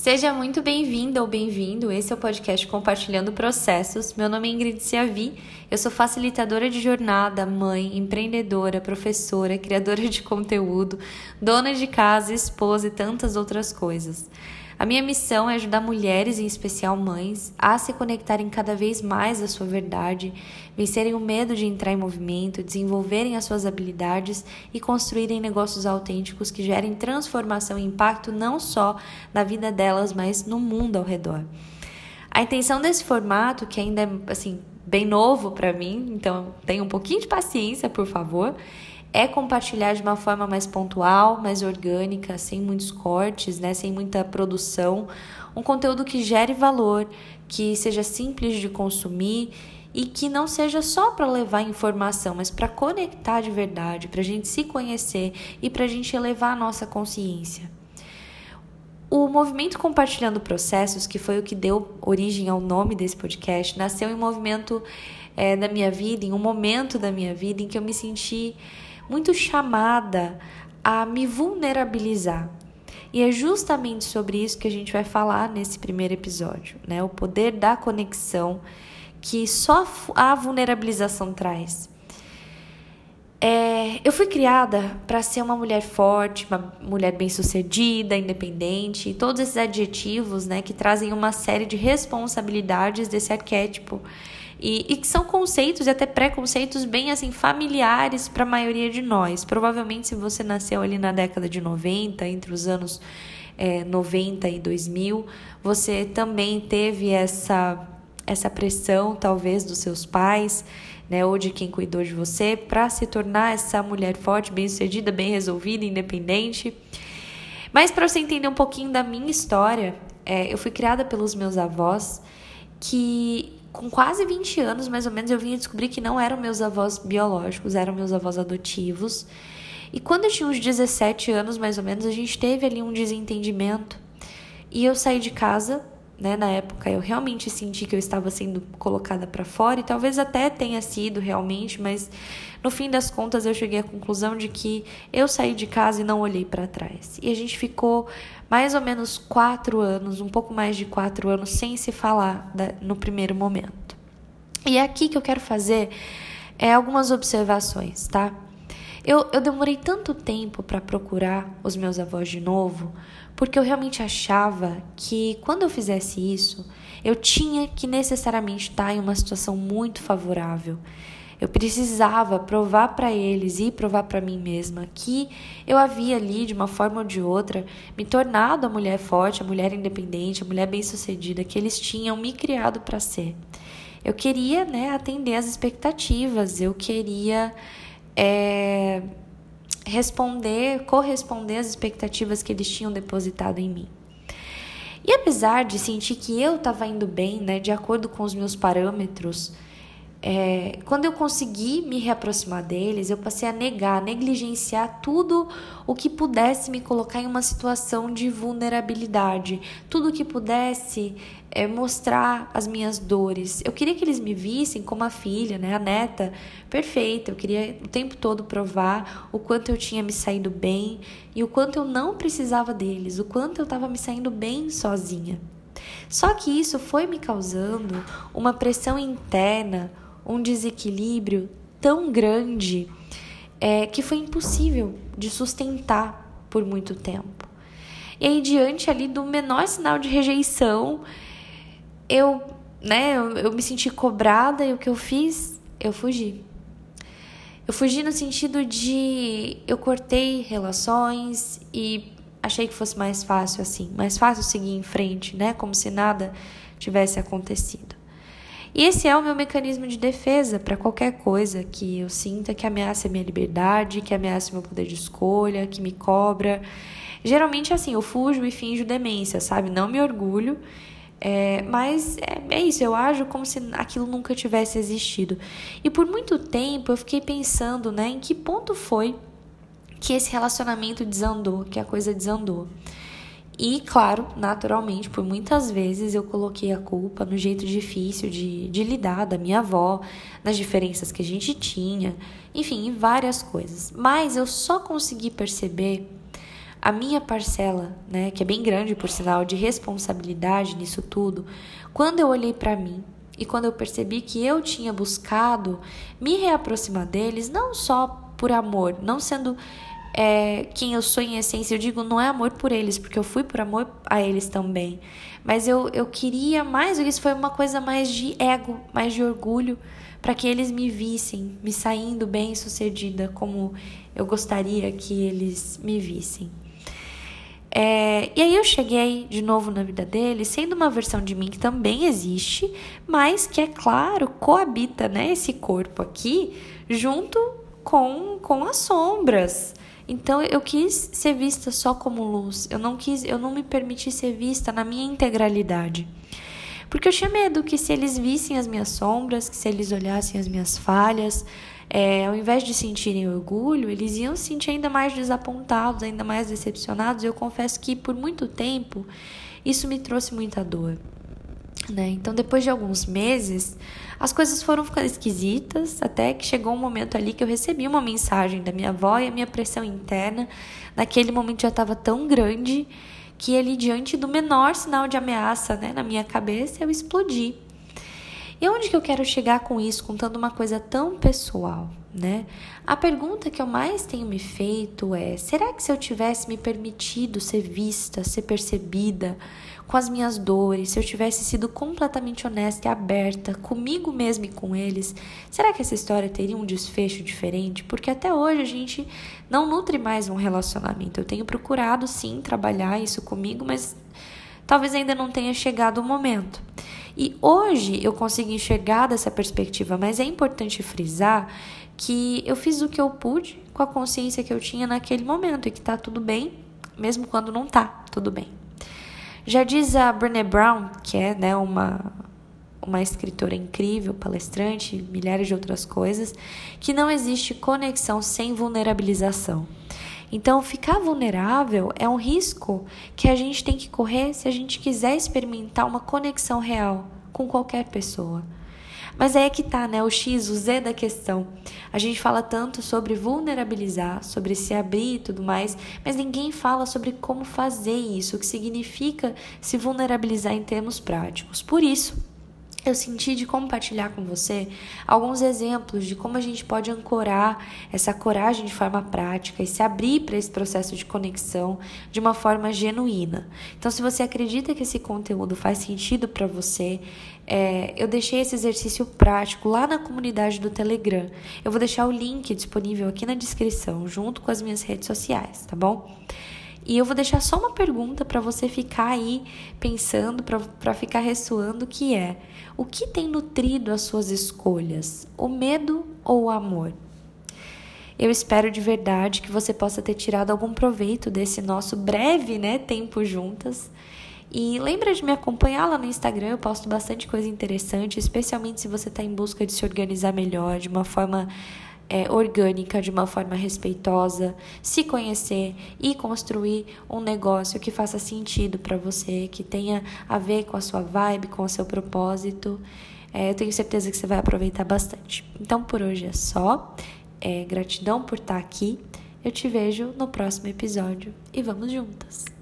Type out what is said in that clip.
Seja muito bem-vinda ou bem-vindo. Esse é o podcast Compartilhando Processos. Meu nome é Ingrid Ciavi. Eu sou facilitadora de jornada, mãe, empreendedora, professora, criadora de conteúdo, dona de casa, esposa e tantas outras coisas. A minha missão é ajudar mulheres, em especial mães, a se conectarem cada vez mais à sua verdade, vencerem o medo de entrar em movimento, desenvolverem as suas habilidades e construírem negócios autênticos que gerem transformação e impacto não só na vida delas, mas no mundo ao redor. A intenção desse formato, que ainda é assim bem novo para mim, então tenha um pouquinho de paciência, por favor, é compartilhar de uma forma mais pontual, mais orgânica, sem muitos cortes, né, sem muita produção, um conteúdo que gere valor, que seja simples de consumir e que não seja só para levar informação, mas para conectar de verdade, para a gente se conhecer e para a gente elevar a nossa consciência. O movimento Compartilhando Processos, que foi o que deu origem ao nome desse podcast, nasceu em um movimento é, da minha vida, em um momento da minha vida em que eu me senti muito chamada a me vulnerabilizar. E é justamente sobre isso que a gente vai falar nesse primeiro episódio, né? O poder da conexão que só a vulnerabilização traz. É, eu fui criada para ser uma mulher forte, uma mulher bem-sucedida, independente, todos esses adjetivos, né, que trazem uma série de responsabilidades desse arquétipo e, e que são conceitos e até preconceitos bem assim familiares para a maioria de nós. Provavelmente, se você nasceu ali na década de 90, entre os anos é, 90 e 2000, você também teve essa, essa pressão, talvez, dos seus pais. Né, ou de quem cuidou de você, para se tornar essa mulher forte, bem-sucedida, bem resolvida, independente. Mas para você entender um pouquinho da minha história, é, eu fui criada pelos meus avós que com quase 20 anos, mais ou menos, eu vim descobrir que não eram meus avós biológicos, eram meus avós adotivos. E quando eu tinha uns 17 anos, mais ou menos, a gente teve ali um desentendimento. E eu saí de casa, né? Na época eu realmente senti que eu estava sendo colocada para fora e talvez até tenha sido realmente, mas no fim das contas eu cheguei à conclusão de que eu saí de casa e não olhei para trás. E a gente ficou mais ou menos quatro anos, um pouco mais de quatro anos, sem se falar no primeiro momento. E é aqui que eu quero fazer é, algumas observações, tá? Eu, eu demorei tanto tempo para procurar os meus avós de novo, porque eu realmente achava que quando eu fizesse isso, eu tinha que necessariamente estar em uma situação muito favorável. Eu precisava provar para eles e provar para mim mesma que eu havia ali, de uma forma ou de outra, me tornado a mulher forte, a mulher independente, a mulher bem-sucedida que eles tinham me criado para ser. Eu queria né, atender às expectativas, eu queria é, responder, corresponder às expectativas que eles tinham depositado em mim. E apesar de sentir que eu estava indo bem, né, de acordo com os meus parâmetros, é, quando eu consegui me reaproximar deles, eu passei a negar, a negligenciar tudo o que pudesse me colocar em uma situação de vulnerabilidade, tudo que pudesse é, mostrar as minhas dores. Eu queria que eles me vissem como a filha, né, a neta perfeita. Eu queria o tempo todo provar o quanto eu tinha me saído bem e o quanto eu não precisava deles, o quanto eu estava me saindo bem sozinha. Só que isso foi me causando uma pressão interna um desequilíbrio tão grande é, que foi impossível de sustentar por muito tempo. E aí, diante ali do menor sinal de rejeição, eu, né, eu, eu me senti cobrada e o que eu fiz? Eu fugi. Eu fugi no sentido de eu cortei relações e achei que fosse mais fácil assim, mais fácil seguir em frente, né, como se nada tivesse acontecido. E esse é o meu mecanismo de defesa para qualquer coisa que eu sinta que ameace a minha liberdade, que ameace meu poder de escolha, que me cobra. Geralmente, assim, eu fujo e finjo demência, sabe? Não me orgulho. É, mas é, é, isso, eu ajo como se aquilo nunca tivesse existido. E por muito tempo eu fiquei pensando, né, em que ponto foi que esse relacionamento desandou, que a coisa desandou. E, claro, naturalmente, por muitas vezes eu coloquei a culpa no jeito difícil de, de lidar da minha avó, nas diferenças que a gente tinha, enfim, em várias coisas. Mas eu só consegui perceber a minha parcela, né, que é bem grande por sinal, de responsabilidade nisso tudo, quando eu olhei para mim e quando eu percebi que eu tinha buscado me reaproximar deles, não só por amor, não sendo é, quem eu sou em essência, eu digo não é amor por eles, porque eu fui por amor a eles também, mas eu, eu queria mais, isso foi uma coisa mais de ego, mais de orgulho, para que eles me vissem, me saindo bem sucedida como eu gostaria que eles me vissem. É, e aí eu cheguei de novo na vida dele, sendo uma versão de mim que também existe, mas que é claro, coabita, né, esse corpo aqui junto com com as sombras. Então eu quis ser vista só como luz. Eu não quis, eu não me permiti ser vista na minha integralidade. Porque eu tinha medo que se eles vissem as minhas sombras, que se eles olhassem as minhas falhas, é, ao invés de sentirem orgulho, eles iam se sentir ainda mais desapontados, ainda mais decepcionados. Eu confesso que por muito tempo isso me trouxe muita dor. Né? Então, depois de alguns meses, as coisas foram ficando esquisitas, até que chegou um momento ali que eu recebi uma mensagem da minha avó e a minha pressão interna, naquele momento já estava tão grande que ele, diante do menor sinal de ameaça né, na minha cabeça, eu explodi. E onde que eu quero chegar com isso, contando uma coisa tão pessoal, né? A pergunta que eu mais tenho me feito é: será que se eu tivesse me permitido ser vista, ser percebida com as minhas dores, se eu tivesse sido completamente honesta e aberta comigo mesma e com eles, será que essa história teria um desfecho diferente? Porque até hoje a gente não nutre mais um relacionamento. Eu tenho procurado sim trabalhar isso comigo, mas talvez ainda não tenha chegado o momento. E hoje eu consigo enxergar dessa perspectiva, mas é importante frisar que eu fiz o que eu pude com a consciência que eu tinha naquele momento e que tá tudo bem, mesmo quando não tá tudo bem. Já diz a Brené Brown, que é né, uma, uma escritora incrível, palestrante, milhares de outras coisas, que não existe conexão sem vulnerabilização. Então, ficar vulnerável é um risco que a gente tem que correr se a gente quiser experimentar uma conexão real com qualquer pessoa. Mas aí é que tá, né? O X, o Z da questão. A gente fala tanto sobre vulnerabilizar, sobre se abrir e tudo mais, mas ninguém fala sobre como fazer isso, o que significa se vulnerabilizar em termos práticos. Por isso, eu senti de compartilhar com você alguns exemplos de como a gente pode ancorar essa coragem de forma prática e se abrir para esse processo de conexão de uma forma genuína. Então, se você acredita que esse conteúdo faz sentido para você, é, eu deixei esse exercício prático lá na comunidade do Telegram. Eu vou deixar o link disponível aqui na descrição, junto com as minhas redes sociais, tá bom? E eu vou deixar só uma pergunta para você ficar aí pensando, para ficar ressoando, que é: o que tem nutrido as suas escolhas? O medo ou o amor? Eu espero de verdade que você possa ter tirado algum proveito desse nosso breve, né, tempo juntas. E lembra de me acompanhar lá no Instagram, eu posto bastante coisa interessante, especialmente se você está em busca de se organizar melhor, de uma forma é, orgânica, de uma forma respeitosa, se conhecer e construir um negócio que faça sentido para você, que tenha a ver com a sua vibe, com o seu propósito. É, eu tenho certeza que você vai aproveitar bastante. Então por hoje é só. É, gratidão por estar aqui. Eu te vejo no próximo episódio e vamos juntas!